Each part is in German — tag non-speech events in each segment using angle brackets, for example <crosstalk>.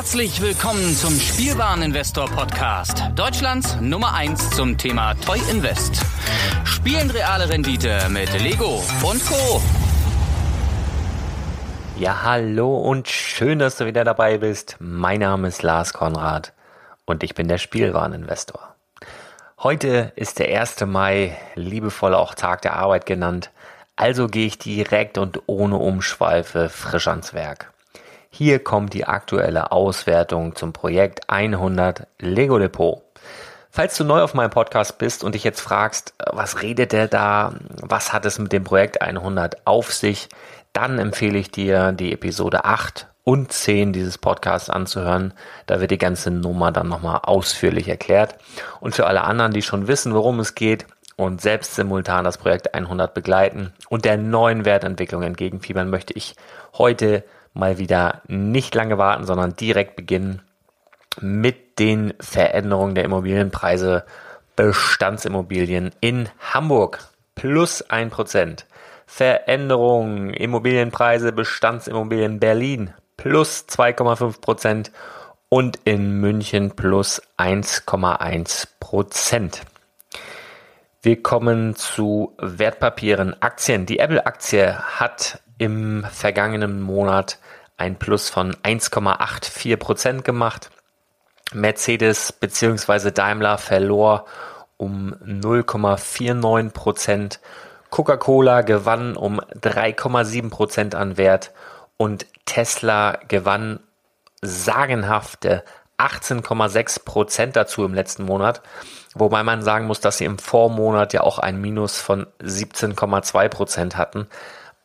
Herzlich willkommen zum Spielwareninvestor Podcast. Deutschlands Nummer 1 zum Thema Toy Invest. Spielen reale Rendite mit Lego und Co. Ja, hallo und schön, dass du wieder dabei bist. Mein Name ist Lars Konrad und ich bin der Spielwareninvestor. Heute ist der 1. Mai, liebevoll auch Tag der Arbeit genannt. Also gehe ich direkt und ohne Umschweife frisch ans Werk. Hier kommt die aktuelle Auswertung zum Projekt 100 Lego Depot. Falls du neu auf meinem Podcast bist und dich jetzt fragst, was redet der da, was hat es mit dem Projekt 100 auf sich, dann empfehle ich dir die Episode 8 und 10 dieses Podcasts anzuhören. Da wird die ganze Nummer dann nochmal ausführlich erklärt. Und für alle anderen, die schon wissen, worum es geht und selbst simultan das Projekt 100 begleiten und der neuen Wertentwicklung entgegenfiebern, möchte ich heute mal wieder nicht lange warten, sondern direkt beginnen mit den Veränderungen der Immobilienpreise Bestandsimmobilien in Hamburg plus ein Prozent. Veränderungen Immobilienpreise Bestandsimmobilien Berlin plus 2,5 Prozent und in München plus 1,1 Prozent. Wir kommen zu Wertpapieren, Aktien. Die Apple-Aktie hat im vergangenen Monat ein Plus von 1,84 Prozent gemacht. Mercedes bzw. Daimler verlor um 0,49 Prozent. Coca-Cola gewann um 3,7 Prozent an Wert und Tesla gewann sagenhafte 18,6 Prozent dazu im letzten Monat. Wobei man sagen muss, dass sie im Vormonat ja auch ein Minus von 17,2 Prozent hatten.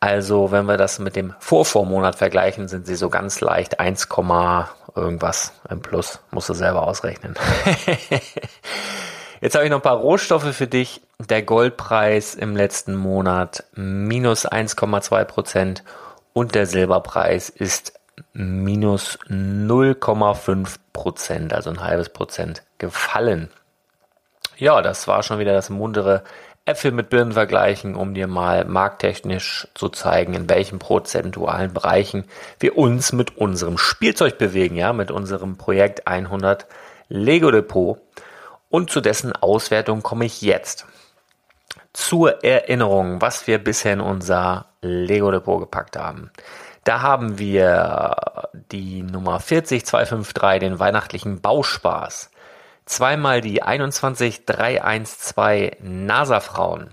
Also wenn wir das mit dem Vorvormonat vergleichen, sind sie so ganz leicht 1, irgendwas im Plus. Musst du selber ausrechnen. <laughs> Jetzt habe ich noch ein paar Rohstoffe für dich. Der Goldpreis im letzten Monat minus 1,2 Prozent und der Silberpreis ist minus 0,5 Prozent, also ein halbes Prozent gefallen. Ja, das war schon wieder das muntere Äpfel mit Birnen vergleichen, um dir mal markttechnisch zu zeigen, in welchen prozentualen Bereichen wir uns mit unserem Spielzeug bewegen, ja, mit unserem Projekt 100 Lego Depot. Und zu dessen Auswertung komme ich jetzt. Zur Erinnerung, was wir bisher in unser Lego Depot gepackt haben. Da haben wir die Nummer 40253, den weihnachtlichen Bauspaß zweimal die 21312 NASA-Frauen.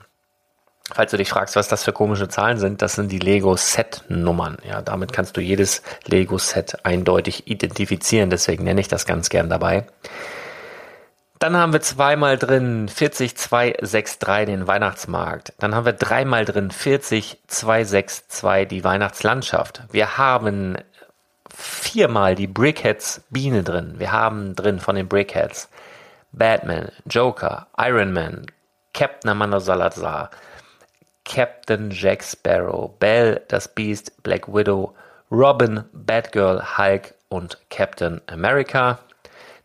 Falls du dich fragst, was das für komische Zahlen sind, das sind die Lego-Set-Nummern. Ja, damit kannst du jedes Lego-Set eindeutig identifizieren, deswegen nenne ich das ganz gern dabei. Dann haben wir zweimal drin 40263 den Weihnachtsmarkt. Dann haben wir dreimal drin 40262 die Weihnachtslandschaft. Wir haben viermal die Brickheads Biene drin. Wir haben drin von den Brickheads Batman, Joker, Iron Man, Captain Amanda Salazar, Captain Jack Sparrow, Belle, das Beast, Black Widow, Robin, Batgirl, Hulk und Captain America.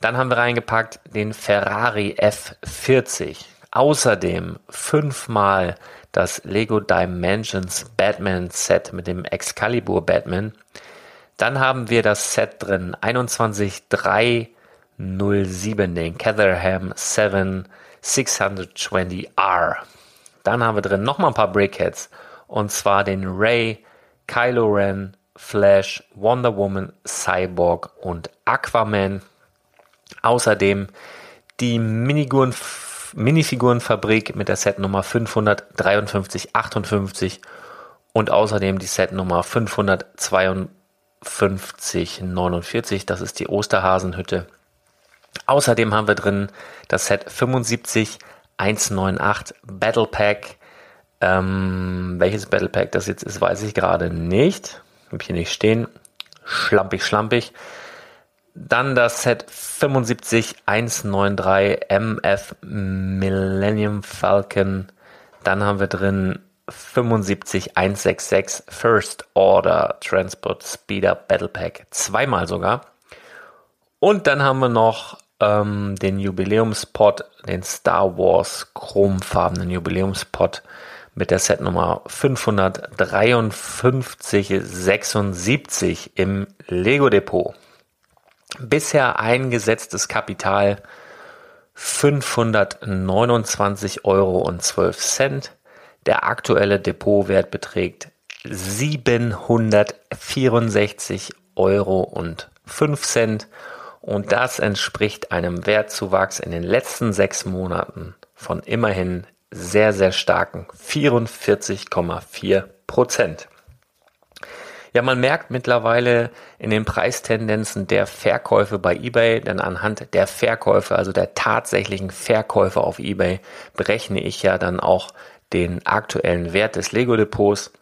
Dann haben wir reingepackt den Ferrari F40. Außerdem fünfmal das Lego Dimensions Batman Set mit dem Excalibur Batman. Dann haben wir das Set drin 21307, den Catherham 7 620R. Dann haben wir drin nochmal ein paar Brickheads und zwar den Ray, Kylo Ren, Flash, Wonder Woman, Cyborg und Aquaman. Außerdem die Miniguren, Minifigurenfabrik mit der Setnummer 55358 und außerdem die Setnummer 552 5049, das ist die Osterhasenhütte. Außerdem haben wir drin das Set 75198 Battle Pack. Ähm, welches Battle Pack das jetzt ist, weiß ich gerade nicht. Hab hier nicht stehen. Schlampig, schlampig. Dann das Set 75193 MF Millennium Falcon. Dann haben wir drin 75166 First Order Transport Speeder Battle Pack. Zweimal sogar. Und dann haben wir noch ähm, den Jubiläumspot, den Star Wars chromfarbenen Jubiläumspot mit der Setnummer 55376 im Lego Depot. Bisher eingesetztes Kapital 529,12 Euro. Der aktuelle Depotwert beträgt 764 Euro und 5 Cent und das entspricht einem Wertzuwachs in den letzten sechs Monaten von immerhin sehr, sehr starken 44,4 Prozent. Ja, man merkt mittlerweile in den Preistendenzen der Verkäufe bei eBay, denn anhand der Verkäufe, also der tatsächlichen Verkäufe auf eBay, berechne ich ja dann auch den aktuellen Wert des Lego-Depots.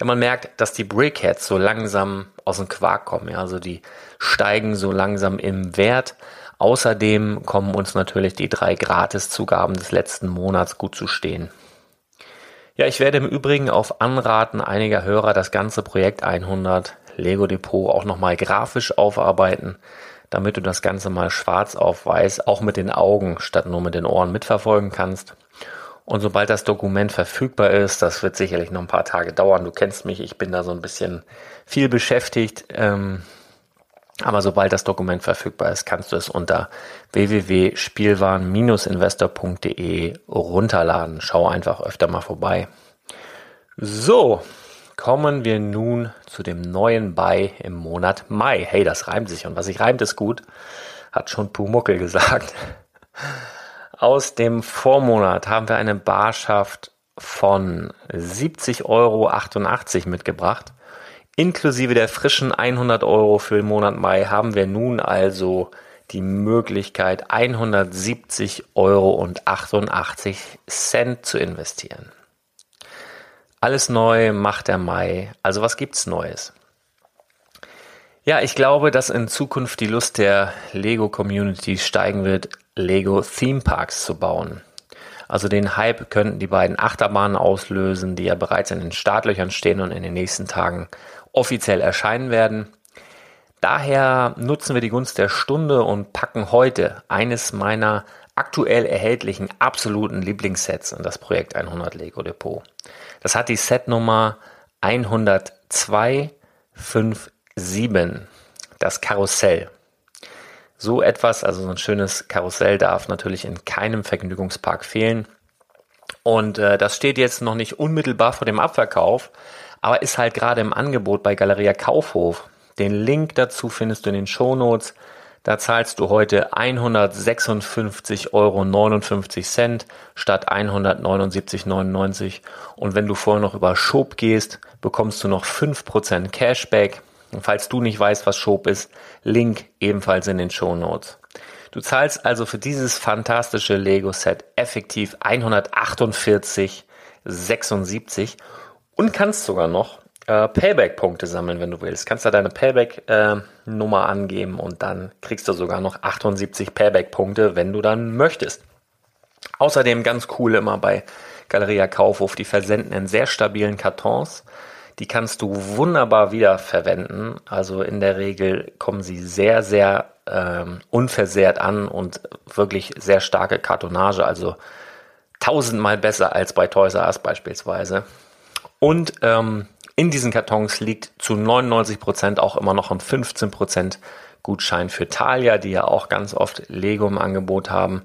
Ja, man merkt, dass die Brickheads so langsam aus dem Quark kommen. Ja, also die steigen so langsam im Wert. Außerdem kommen uns natürlich die drei Gratiszugaben des letzten Monats gut zu stehen. Ja, ich werde im Übrigen auf Anraten einiger Hörer das ganze Projekt 100 Lego Depot auch nochmal grafisch aufarbeiten, damit du das Ganze mal schwarz auf weiß auch mit den Augen statt nur mit den Ohren mitverfolgen kannst. Und sobald das Dokument verfügbar ist, das wird sicherlich noch ein paar Tage dauern. Du kennst mich, ich bin da so ein bisschen viel beschäftigt. Ähm, aber sobald das Dokument verfügbar ist, kannst du es unter www.spielwaren-investor.de runterladen. Schau einfach öfter mal vorbei. So, kommen wir nun zu dem neuen Buy im Monat Mai. Hey, das reimt sich und was sich reimt ist gut, hat schon Pumuckel gesagt. Aus dem Vormonat haben wir eine Barschaft von 70,88 Euro mitgebracht. Inklusive der frischen 100 Euro für den Monat Mai haben wir nun also die Möglichkeit 170 Euro und 88 Cent zu investieren. Alles neu macht der Mai. Also was gibt's Neues? Ja, ich glaube, dass in Zukunft die Lust der Lego Community steigen wird, Lego Theme Parks zu bauen. Also den Hype könnten die beiden Achterbahnen auslösen, die ja bereits in den Startlöchern stehen und in den nächsten Tagen offiziell erscheinen werden. Daher nutzen wir die Gunst der Stunde und packen heute eines meiner aktuell erhältlichen absoluten Lieblingssets in das Projekt 100 Lego Depot. Das hat die Setnummer 10257, das Karussell. So etwas, also so ein schönes Karussell darf natürlich in keinem Vergnügungspark fehlen. Und äh, das steht jetzt noch nicht unmittelbar vor dem Abverkauf, aber ist halt gerade im Angebot bei Galeria Kaufhof. Den Link dazu findest du in den Shownotes. Da zahlst du heute 156,59 Euro statt 179,99 und wenn du vorher noch über Shop gehst, bekommst du noch 5% Cashback. Und falls du nicht weißt, was Shop ist, Link ebenfalls in den Shownotes. Du zahlst also für dieses fantastische Lego-Set effektiv 148,76 und kannst sogar noch äh, Payback-Punkte sammeln, wenn du willst. Kannst da deine Payback-Nummer äh, angeben und dann kriegst du sogar noch 78 Payback-Punkte, wenn du dann möchtest. Außerdem ganz cool immer bei Galeria Kaufhof, die versenden in sehr stabilen Kartons. Die kannst du wunderbar wiederverwenden. Also in der Regel kommen sie sehr, sehr ähm, unversehrt an und wirklich sehr starke Kartonage. Also tausendmal besser als bei Toys R Us beispielsweise. Und ähm, in diesen Kartons liegt zu 99 Prozent auch immer noch ein 15 Prozent Gutschein für Thalia, die ja auch ganz oft Lego im Angebot haben.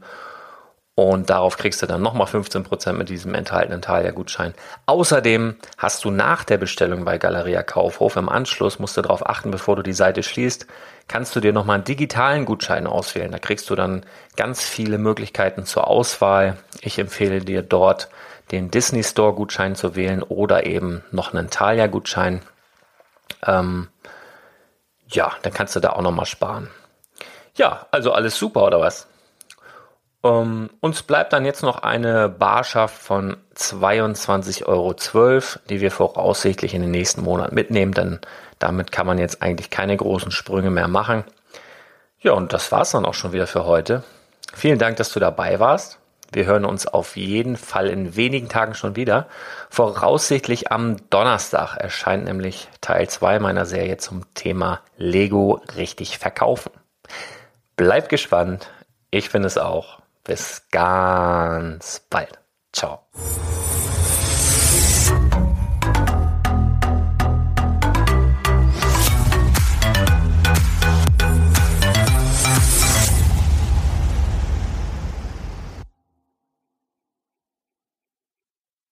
Und darauf kriegst du dann nochmal 15% mit diesem enthaltenen Thalia-Gutschein. Außerdem hast du nach der Bestellung bei Galeria Kaufhof im Anschluss, musst du darauf achten, bevor du die Seite schließt, kannst du dir nochmal einen digitalen Gutschein auswählen. Da kriegst du dann ganz viele Möglichkeiten zur Auswahl. Ich empfehle dir dort den Disney Store Gutschein zu wählen oder eben noch einen Thalia Gutschein. Ähm, ja, dann kannst du da auch nochmal sparen. Ja, also alles super oder was? Ähm, uns bleibt dann jetzt noch eine Barschaft von 22,12 Euro, die wir voraussichtlich in den nächsten Monaten mitnehmen, denn damit kann man jetzt eigentlich keine großen Sprünge mehr machen. Ja, und das war's dann auch schon wieder für heute. Vielen Dank, dass du dabei warst. Wir hören uns auf jeden Fall in wenigen Tagen schon wieder. Voraussichtlich am Donnerstag erscheint nämlich Teil 2 meiner Serie zum Thema Lego richtig verkaufen. Bleib gespannt. Ich finde es auch. Bis ganz bald. Ciao.